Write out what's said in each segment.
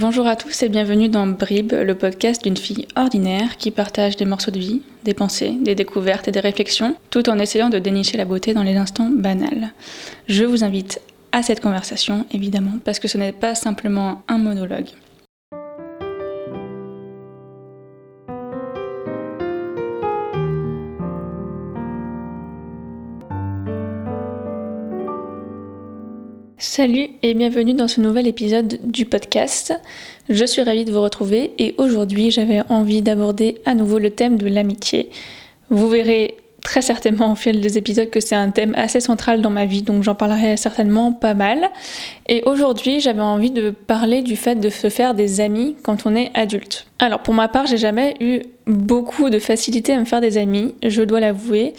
Bonjour à tous et bienvenue dans Brib, le podcast d'une fille ordinaire qui partage des morceaux de vie, des pensées, des découvertes et des réflexions, tout en essayant de dénicher la beauté dans les instants banals. Je vous invite à cette conversation, évidemment, parce que ce n'est pas simplement un monologue. Salut et bienvenue dans ce nouvel épisode du podcast. Je suis ravie de vous retrouver et aujourd'hui j'avais envie d'aborder à nouveau le thème de l'amitié. Vous verrez très certainement au fil des épisodes que c'est un thème assez central dans ma vie, donc j'en parlerai certainement pas mal. Et aujourd'hui j'avais envie de parler du fait de se faire des amis quand on est adulte. Alors pour ma part j'ai jamais eu beaucoup de facilité à me faire des amis, je dois l'avouer.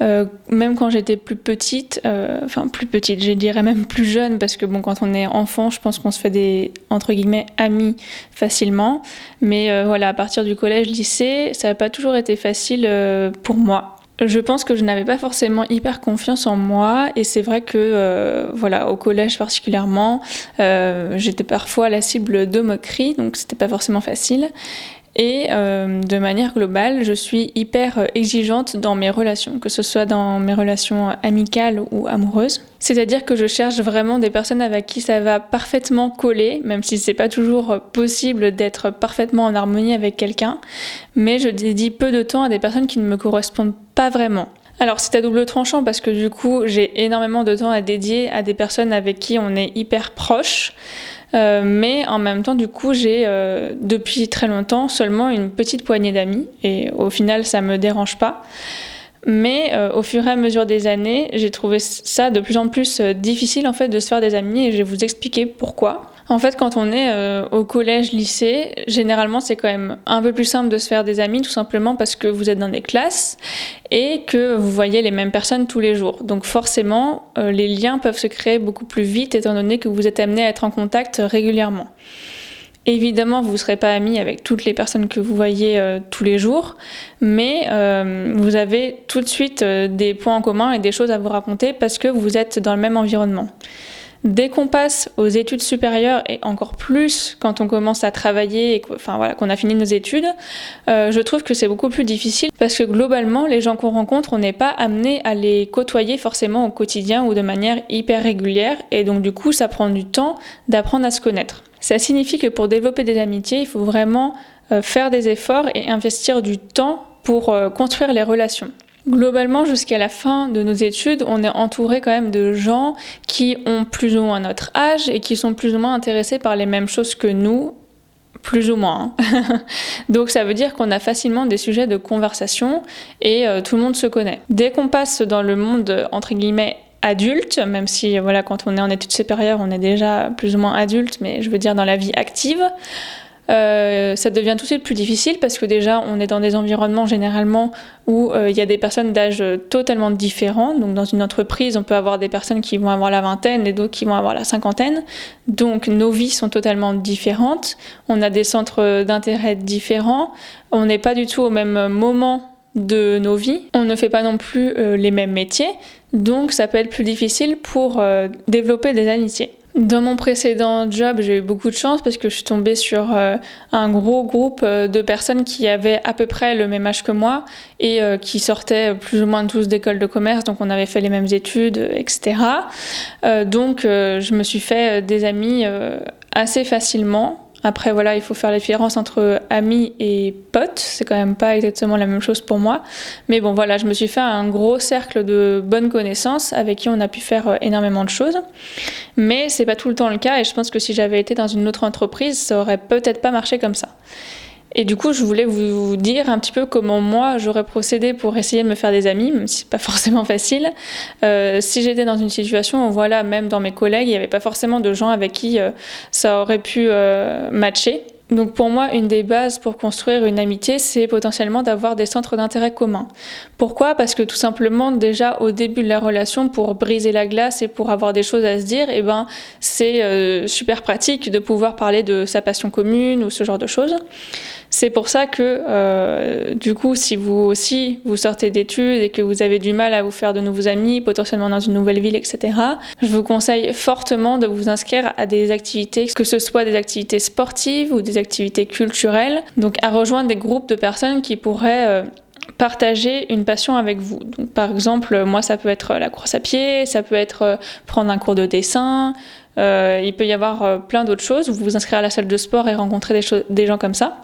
Euh, même quand j'étais plus petite, euh, enfin plus petite, je dirais même plus jeune, parce que bon, quand on est enfant, je pense qu'on se fait des entre guillemets amis facilement. Mais euh, voilà, à partir du collège, lycée, ça n'a pas toujours été facile pour moi. Je pense que je n'avais pas forcément hyper confiance en moi et c'est vrai que voilà au collège particulièrement j'étais parfois la cible de moqueries donc c'était pas forcément facile et euh, de manière globale, je suis hyper euh, exigeante dans mes relations, que ce soit dans mes relations amicales ou amoureuses. C'est-à-dire que je cherche vraiment des personnes avec qui ça va parfaitement coller, même si c'est pas toujours possible d'être parfaitement en harmonie avec quelqu'un. Mais je dédie peu de temps à des personnes qui ne me correspondent pas vraiment. Alors c'est à double tranchant parce que du coup j'ai énormément de temps à dédier à des personnes avec qui on est hyper proche. Euh, mais en même temps, du coup, j'ai euh, depuis très longtemps seulement une petite poignée d'amis et au final, ça me dérange pas. Mais euh, au fur et à mesure des années, j'ai trouvé ça de plus en plus difficile en fait de se faire des amis et je vais vous expliquer pourquoi. En fait, quand on est euh, au collège, lycée, généralement, c'est quand même un peu plus simple de se faire des amis, tout simplement parce que vous êtes dans des classes et que vous voyez les mêmes personnes tous les jours. Donc forcément, euh, les liens peuvent se créer beaucoup plus vite, étant donné que vous êtes amené à être en contact régulièrement. Évidemment, vous ne serez pas amis avec toutes les personnes que vous voyez euh, tous les jours, mais vous avez tout de suite des points en commun et des choses à vous raconter parce que vous êtes dans le même environnement. Dès qu'on passe aux études supérieures et encore plus quand on commence à travailler et enfin voilà qu'on a fini nos études, euh, je trouve que c'est beaucoup plus difficile parce que globalement les gens qu'on rencontre, on n'est pas amené à les côtoyer forcément au quotidien ou de manière hyper régulière et donc du coup ça prend du temps d'apprendre à se connaître. Ça signifie que pour développer des amitiés, il faut vraiment euh, faire des efforts et investir du temps pour euh, construire les relations. Globalement, jusqu'à la fin de nos études, on est entouré quand même de gens qui ont plus ou moins notre âge et qui sont plus ou moins intéressés par les mêmes choses que nous, plus ou moins. Hein. Donc ça veut dire qu'on a facilement des sujets de conversation et euh, tout le monde se connaît. Dès qu'on passe dans le monde entre guillemets adulte, même si voilà quand on est en études supérieures, on est déjà plus ou moins adulte, mais je veux dire dans la vie active. Euh, ça devient tout de suite plus difficile parce que déjà on est dans des environnements généralement où euh, il y a des personnes d'âge totalement différents. Donc dans une entreprise, on peut avoir des personnes qui vont avoir la vingtaine et d'autres qui vont avoir la cinquantaine. Donc nos vies sont totalement différentes. On a des centres d'intérêt différents. On n'est pas du tout au même moment de nos vies. On ne fait pas non plus euh, les mêmes métiers. Donc ça peut être plus difficile pour développer des amitiés. Dans mon précédent job, j'ai eu beaucoup de chance parce que je suis tombée sur euh, un gros groupe euh, de personnes qui avaient à peu près le même âge que moi et euh, qui sortaient plus ou moins tous d'écoles de commerce, donc on avait fait les mêmes études, etc. donc je me suis fait des amis assez facilement après, voilà, il faut faire la différence entre amis et potes. C'est quand même pas exactement la même chose pour moi. Mais bon, voilà, je me suis fait un gros cercle de bonnes connaissances avec qui on a pu faire euh, énormément de choses. Mais c'est pas tout le temps le cas et je pense que si j'avais été dans une autre entreprise, ça aurait peut-être pas marché comme ça. Et du coup, je voulais vous dire un petit peu comment moi j'aurais procédé pour essayer de me faire des amis, même si c'est pas forcément facile. Euh, si j'étais dans une situation où, voilà, même dans mes collègues, il n'y avait pas forcément de gens avec qui euh, ça aurait pu euh, matcher. Donc pour moi, une des bases pour construire une amitié, c'est potentiellement d'avoir des centres d'intérêt communs. Pourquoi? Parce que tout simplement, déjà au début de la relation, pour briser la glace et pour avoir des choses à se dire, eh ben, c'est super pratique de pouvoir parler de sa passion commune ou ce genre de choses. C'est pour ça que, euh, du coup, si vous aussi vous sortez d'études et que vous avez du mal à vous faire de nouveaux amis, potentiellement dans une nouvelle ville, etc., je vous conseille fortement de vous inscrire à des activités, que ce soit des activités sportives ou des activités culturelles, donc à rejoindre des groupes de personnes qui pourraient euh, partager une passion avec vous. Donc, par exemple, moi, ça peut être la course à pied, ça peut être euh, prendre un cours de dessin, il peut y avoir plein d'autres choses. Vous vous inscrire à la salle de sport et rencontrer des, gens comme ça.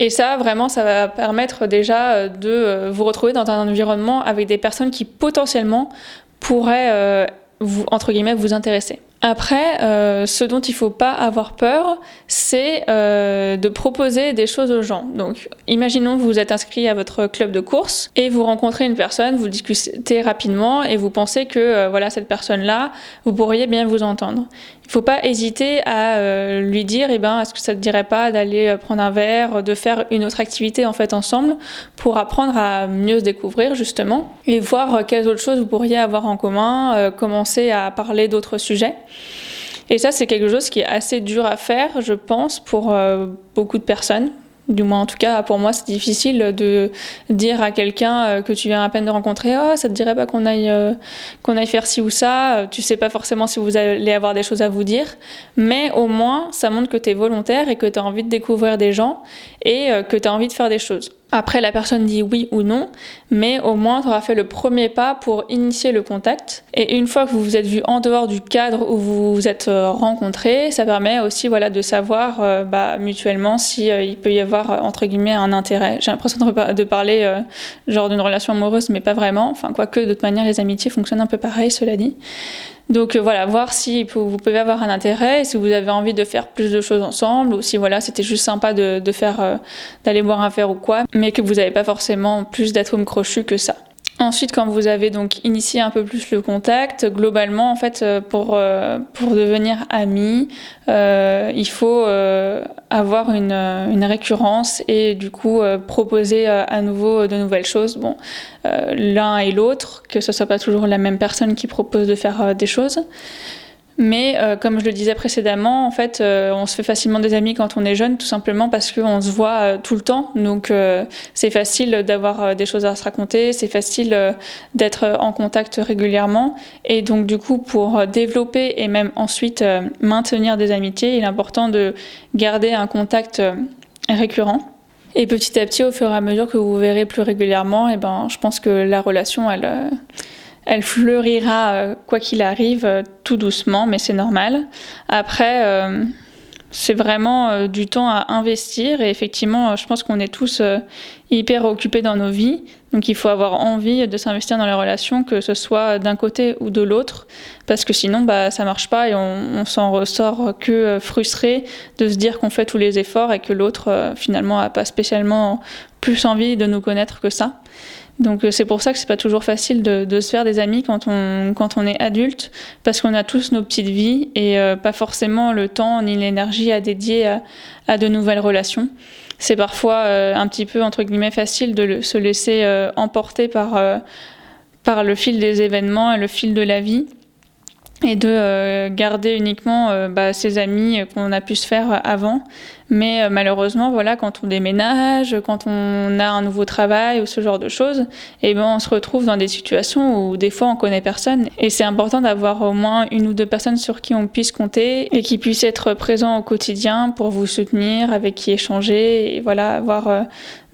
Et ça, vraiment, ça va permettre déjà de vous retrouver dans un environnement avec des personnes qui potentiellement pourraient vous, entre guillemets, vous intéresser. Après, euh, ce dont il ne faut pas avoir peur, c'est euh, de proposer des choses aux gens. Donc, imaginons que vous êtes inscrit à votre club de course et vous rencontrez une personne, vous discutez rapidement et vous pensez que euh, voilà cette personne-là, vous pourriez bien vous entendre. Faut pas hésiter à euh, lui dire, eh ben, est-ce que ça te dirait pas d'aller euh, prendre un verre, de faire une autre activité en fait ensemble pour apprendre à mieux se découvrir justement et voir euh, quelles autres choses vous pourriez avoir en commun, commencer à parler d'autres sujets. Et ça, c'est quelque chose qui est assez dur à faire, je pense, pour beaucoup de personnes. Du moins, en tout cas, pour moi, c'est difficile de dire à quelqu'un euh, que tu viens à peine de rencontrer, oh, ça te dirait pas qu'on aille, euh, qu'on aille faire ci ou ça. Euh, tu sais pas forcément si vous allez avoir des choses à vous dire, mais au moins, ça montre que tu es volontaire et que tu as envie de découvrir des gens et que tu as envie de faire des choses. Après, la personne dit oui ou non, mais au moins, tu auras fait le premier pas pour initier le contact. Et une fois que vous vous êtes vu en dehors du cadre où vous vous êtes euh, rencontrés, ça permet aussi voilà, de savoir euh, bah, mutuellement s'il euh, peut y avoir, entre guillemets, un intérêt. J'ai l'impression de, parler genre d'une relation amoureuse, mais pas vraiment. Enfin, quoique, de toute manière, les amitiés fonctionnent un peu pareil, cela dit. Donc euh, voilà, voir si vous pouvez avoir un intérêt, si vous avez envie de faire plus de choses ensemble, ou si voilà, c'était juste sympa de, faire, euh, d'aller boire un verre ou quoi, mais que vous n'avez pas forcément plus d'atomes crochus que ça. Ensuite, quand vous avez donc initié un peu plus le contact, globalement, en fait, euh, pour, euh, pour devenir ami, euh, il faut avoir une, une, récurrence et du coup proposer à nouveau de nouvelles choses. Bon, l'un et l'autre, que ce soit pas toujours la même personne qui propose de faire des choses. Mais euh, comme je le disais précédemment, en fait, euh, on se fait facilement des amis quand on est jeune, tout simplement parce qu'on se voit euh, tout le temps. Donc c'est facile d'avoir des choses à se raconter, c'est facile d'être en contact régulièrement. Et donc du coup, pour développer et même ensuite maintenir des amitiés, il est important de garder un contact récurrent. Et petit à petit, au fur et à mesure que vous verrez plus régulièrement, eh ben, je pense que la relation, elle elle fleurira euh, quoi qu'il arrive euh, tout doucement, mais c'est normal. Après, euh, c'est vraiment du temps à investir et effectivement, je pense qu'on est tous hyper occupés dans nos vies, donc il faut avoir envie de s'investir dans les relations, que ce soit d'un côté ou de l'autre, parce que sinon, bah, ça marche pas et on, s'en ressort que frustré de se dire qu'on fait tous les efforts et que l'autre finalement a pas spécialement plus envie de nous connaître que ça. Donc euh, c'est pour ça que c'est pas toujours facile de, se faire des amis quand on, quand on est adulte, parce qu'on a tous nos petites vies et euh, pas forcément le temps ni l'énergie à dédier à, à, de nouvelles relations. C'est parfois euh, un petit peu entre guillemets facile de se laisser emporter par, par le fil des événements et le fil de la vie et de garder uniquement bah, ses amis qu'on a pu se faire avant mais euh, malheureusement, voilà, quand on déménage, quand on a un nouveau travail ou ce genre de choses, eh ben, on se retrouve dans des situations où des fois on connaît personne. Et c'est important d'avoir au moins une ou deux personnes sur qui on puisse compter et qui puissent être présents au quotidien pour vous soutenir, avec qui échanger et voilà, avoir euh,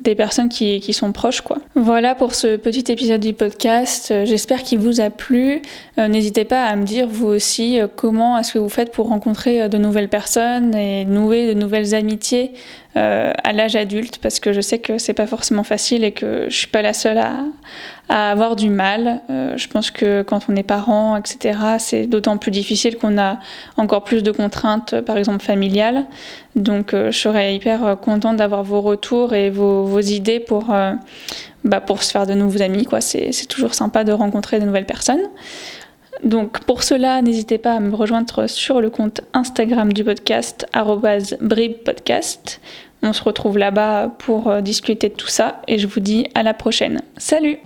des personnes qui, qui, sont proches quoi. Voilà pour ce petit épisode du podcast. J'espère qu'il vous a plu. Euh, n'hésitez pas à me dire vous aussi comment est-ce que vous faites pour rencontrer de nouvelles personnes et nouer de nouvelles amitiés euh, à l'âge adulte parce que je sais que c'est pas forcément facile et que je suis pas la seule à, avoir du mal. Euh, je pense que quand on est parent, etc., c'est d'autant plus difficile qu'on a encore plus de contraintes, par exemple familiales. Donc euh, je serais hyper contente d'avoir vos retours et vos, idées bah, pour se faire de nouveaux amis. C'est toujours sympa de rencontrer de nouvelles personnes. Donc pour cela, n'hésitez pas à me rejoindre sur le compte Instagram du podcast @bribpodcast. On se retrouve là-bas pour euh, discuter de tout ça et je vous dis à la prochaine. Salut